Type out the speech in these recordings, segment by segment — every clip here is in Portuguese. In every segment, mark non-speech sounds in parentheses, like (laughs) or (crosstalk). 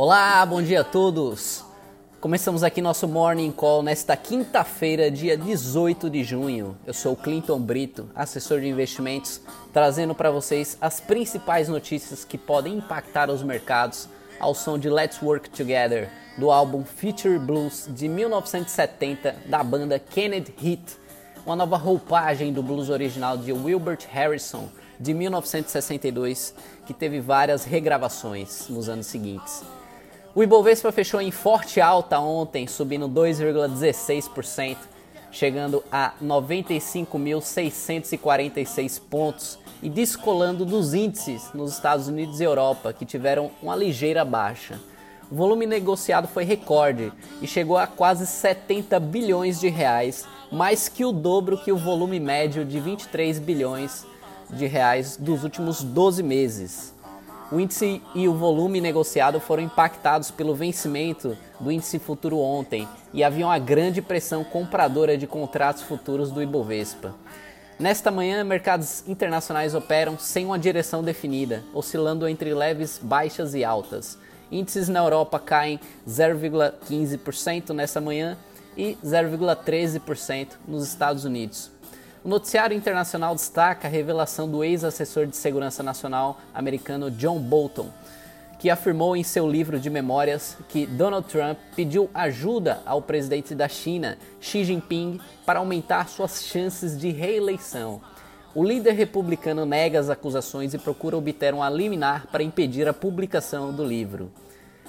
Olá, bom dia a todos. Começamos aqui nosso Morning Call nesta quinta-feira, dia 18 de junho. Eu sou o Clinton Brito, assessor de investimentos, trazendo para vocês as principais notícias que podem impactar os mercados ao som de Let's Work Together, do álbum Future Blues de 1970 da banda Kenneth Heat, uma nova roupagem do blues original de Wilbert Harrison de 1962, que teve várias regravações nos anos seguintes. O Ibovespa fechou em forte alta ontem, subindo 2,16%, chegando a 95.646 pontos e descolando dos índices nos Estados Unidos e Europa, que tiveram uma ligeira baixa. O volume negociado foi recorde e chegou a quase 70 bilhões de reais, mais que o dobro que o volume médio de 23 bilhões de reais dos últimos 12 meses. O índice e o volume negociado foram impactados pelo vencimento do índice futuro ontem e havia uma grande pressão compradora de contratos futuros do Ibovespa. Nesta manhã, mercados internacionais operam sem uma direção definida, oscilando entre leves baixas e altas. Índices na Europa caem 0,15% nesta manhã e 0,13% nos Estados Unidos. O noticiário internacional destaca a revelação do ex-assessor de segurança nacional americano John Bolton, que afirmou em seu livro de memórias que Donald Trump pediu ajuda ao presidente da China, Xi Jinping, para aumentar suas chances de reeleição. O líder republicano nega as acusações e procura obter um liminar para impedir a publicação do livro.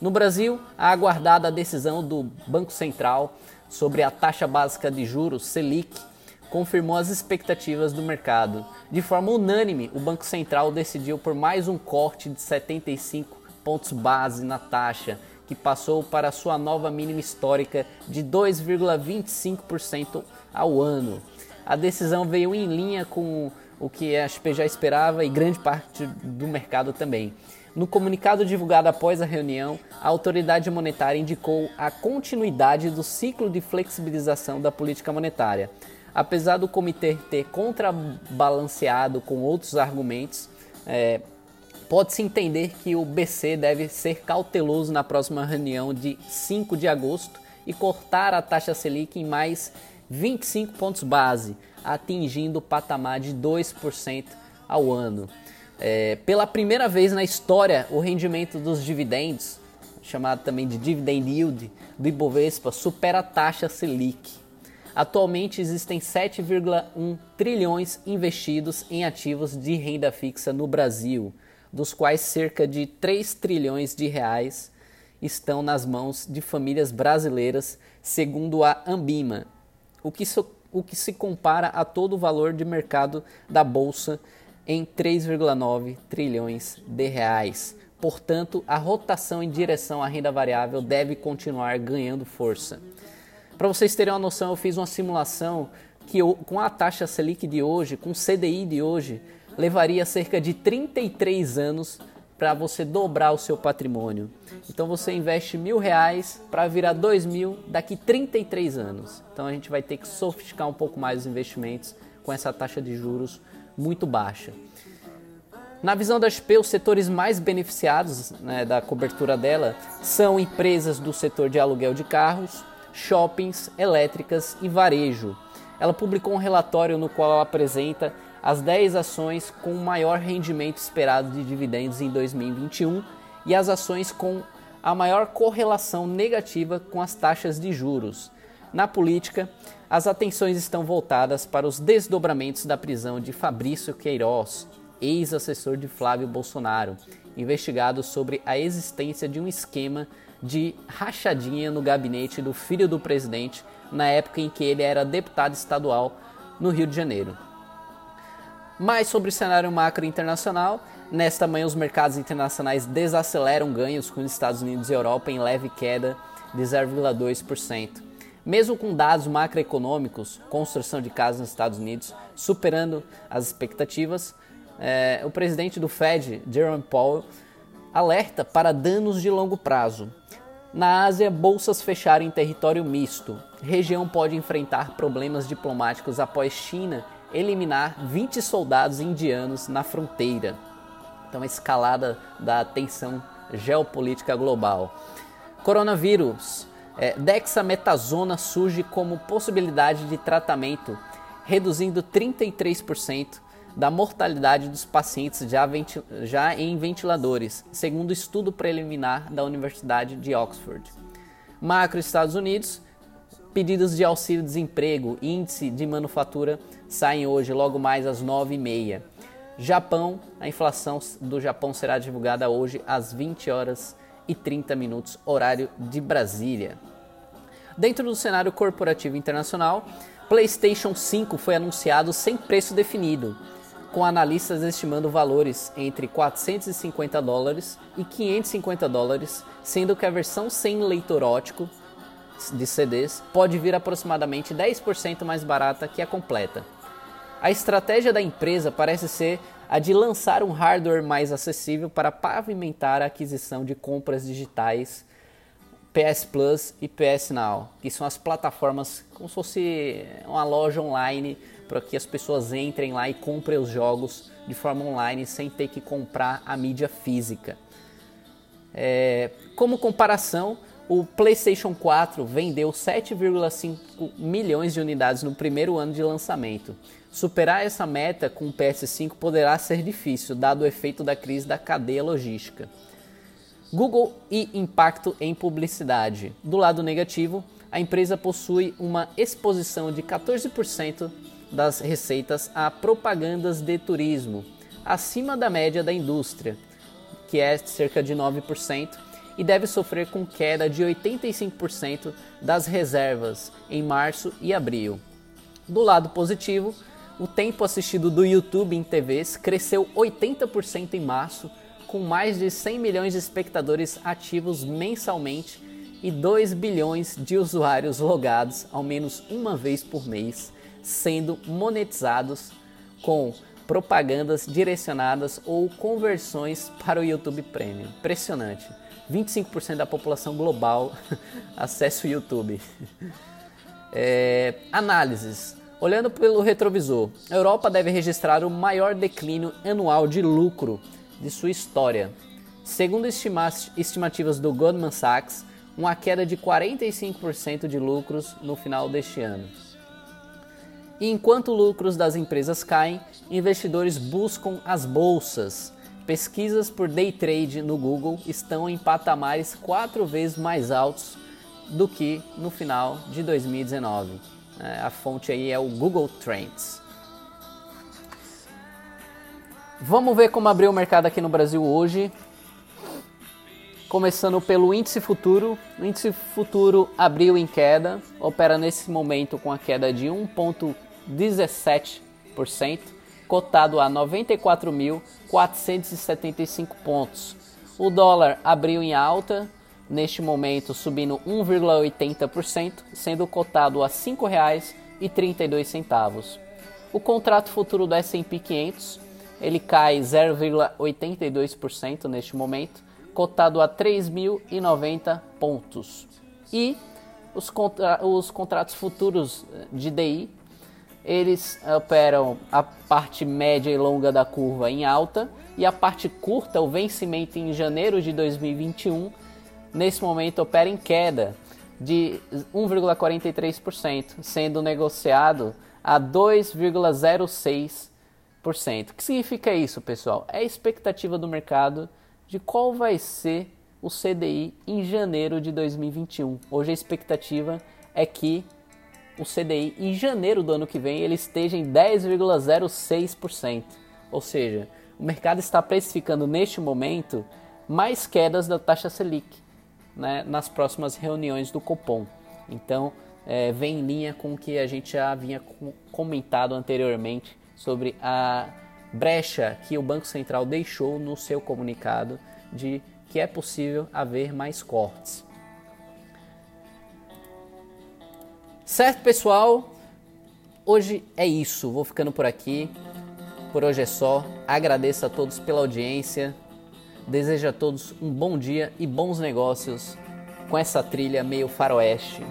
No Brasil, a aguardada decisão do Banco Central sobre a taxa básica de juros, Selic, confirmou as expectativas do mercado. De forma unânime, o Banco Central decidiu por mais um corte de 75 pontos base na taxa, que passou para sua nova mínima histórica de 2,25% ao ano. A decisão veio em linha com o que a XP já esperava e grande parte do mercado também. No comunicado divulgado após a reunião, a autoridade monetária indicou a continuidade do ciclo de flexibilização da política monetária. Apesar do comitê ter contrabalanceado com outros argumentos, é, pode-se entender que o BC deve ser cauteloso na próxima reunião de 5 de agosto e cortar a taxa Selic em mais 25 pontos base, atingindo o patamar de 2% ao ano. É, pela primeira vez na história, o rendimento dos dividendos, chamado também de dividend yield, do Ibovespa, supera a taxa Selic. Atualmente existem 7,1 trilhões investidos em ativos de renda fixa no Brasil, dos quais cerca de 3 trilhões de reais estão nas mãos de famílias brasileiras, segundo a Ambima, o que, so, o que se compara a todo o valor de mercado da bolsa em 3,9 trilhões de reais. Portanto, a rotação em direção à renda variável deve continuar ganhando força. Para vocês terem uma noção, eu fiz uma simulação que eu, com a taxa Selic de hoje, com o CDI de hoje, levaria cerca de 33 anos para você dobrar o seu patrimônio. Então você investe mil reais para virar dois mil daqui 33 anos. Então a gente vai ter que sofisticar um pouco mais os investimentos com essa taxa de juros muito baixa. Na visão da XP, os setores mais beneficiados né, da cobertura dela são empresas do setor de aluguel de carros, shoppings, elétricas e varejo. Ela publicou um relatório no qual ela apresenta as 10 ações com maior rendimento esperado de dividendos em 2021 e as ações com a maior correlação negativa com as taxas de juros. Na política, as atenções estão voltadas para os desdobramentos da prisão de Fabrício Queiroz, ex-assessor de Flávio Bolsonaro, investigado sobre a existência de um esquema de rachadinha no gabinete do filho do presidente na época em que ele era deputado estadual no Rio de Janeiro. Mais sobre o cenário macro internacional, nesta manhã os mercados internacionais desaceleram ganhos com os Estados Unidos e Europa em leve queda de 0,2%. Mesmo com dados macroeconômicos, construção de casas nos Estados Unidos, superando as expectativas, é, o presidente do Fed, Jerome Powell, alerta para danos de longo prazo. Na Ásia, bolsas fecharam em território misto. Região pode enfrentar problemas diplomáticos após China eliminar 20 soldados indianos na fronteira. Então, escalada da tensão geopolítica global. Coronavírus. É, dexametasona surge como possibilidade de tratamento, reduzindo 33% da mortalidade dos pacientes já, já em ventiladores, segundo estudo preliminar da Universidade de Oxford. Macro Estados Unidos, pedidos de auxílio-desemprego, índice de manufatura saem hoje, logo mais às 9h30. Japão, a inflação do Japão será divulgada hoje às 20 horas e 30 minutos, horário de Brasília. Dentro do cenário corporativo internacional, PlayStation 5 foi anunciado sem preço definido com analistas estimando valores entre 450 dólares e 550 dólares, sendo que a versão sem leitor ótico de CDs pode vir aproximadamente 10% mais barata que a completa. A estratégia da empresa parece ser a de lançar um hardware mais acessível para pavimentar a aquisição de compras digitais PS Plus e PS Now, que são as plataformas como se fosse uma loja online para que as pessoas entrem lá e comprem os jogos de forma online sem ter que comprar a mídia física. É, como comparação, o PlayStation 4 vendeu 7,5 milhões de unidades no primeiro ano de lançamento. Superar essa meta com o PS5 poderá ser difícil, dado o efeito da crise da cadeia logística. Google e impacto em publicidade. Do lado negativo, a empresa possui uma exposição de 14% das receitas a propagandas de turismo, acima da média da indústria, que é cerca de 9%, e deve sofrer com queda de 85% das reservas em março e abril. Do lado positivo, o tempo assistido do YouTube em TVs cresceu 80% em março, com mais de 100 milhões de espectadores ativos mensalmente e 2 bilhões de usuários logados ao menos uma vez por mês sendo monetizados com propagandas direcionadas ou conversões para o YouTube Premium. Impressionante. 25% da população global (laughs) acessa o YouTube. É, análises. Olhando pelo retrovisor, a Europa deve registrar o maior declínio anual de lucro de sua história. Segundo estimativas do Goldman Sachs, uma queda de 45% de lucros no final deste ano. E enquanto lucros das empresas caem, investidores buscam as bolsas. Pesquisas por day trade no Google estão em patamares quatro vezes mais altos do que no final de 2019. É, a fonte aí é o Google Trends. Vamos ver como abriu o mercado aqui no Brasil hoje. Começando pelo índice futuro, o índice futuro abriu em queda, opera nesse momento com a queda de 1,5%. 17%, cotado a 94.475 pontos. O dólar abriu em alta, neste momento subindo 1,80%, sendo cotado a R$ 5,32. O contrato futuro do S&P 500, ele cai 0,82% neste momento, cotado a 3.090 pontos. E os, contra os contratos futuros de DI eles operam a parte média e longa da curva em alta e a parte curta, o vencimento em janeiro de 2021, nesse momento opera em queda de 1,43%, sendo negociado a 2,06%. O que significa isso, pessoal? É a expectativa do mercado de qual vai ser o CDI em janeiro de 2021. Hoje a expectativa é que o CDI em janeiro do ano que vem ele esteja em 10,06%. Ou seja, o mercado está precificando neste momento mais quedas da taxa Selic né, nas próximas reuniões do Copom. Então, é, vem em linha com o que a gente já havia comentado anteriormente sobre a brecha que o Banco Central deixou no seu comunicado de que é possível haver mais cortes. Certo, pessoal? Hoje é isso. Vou ficando por aqui. Por hoje é só. Agradeço a todos pela audiência. Desejo a todos um bom dia e bons negócios com essa trilha meio faroeste.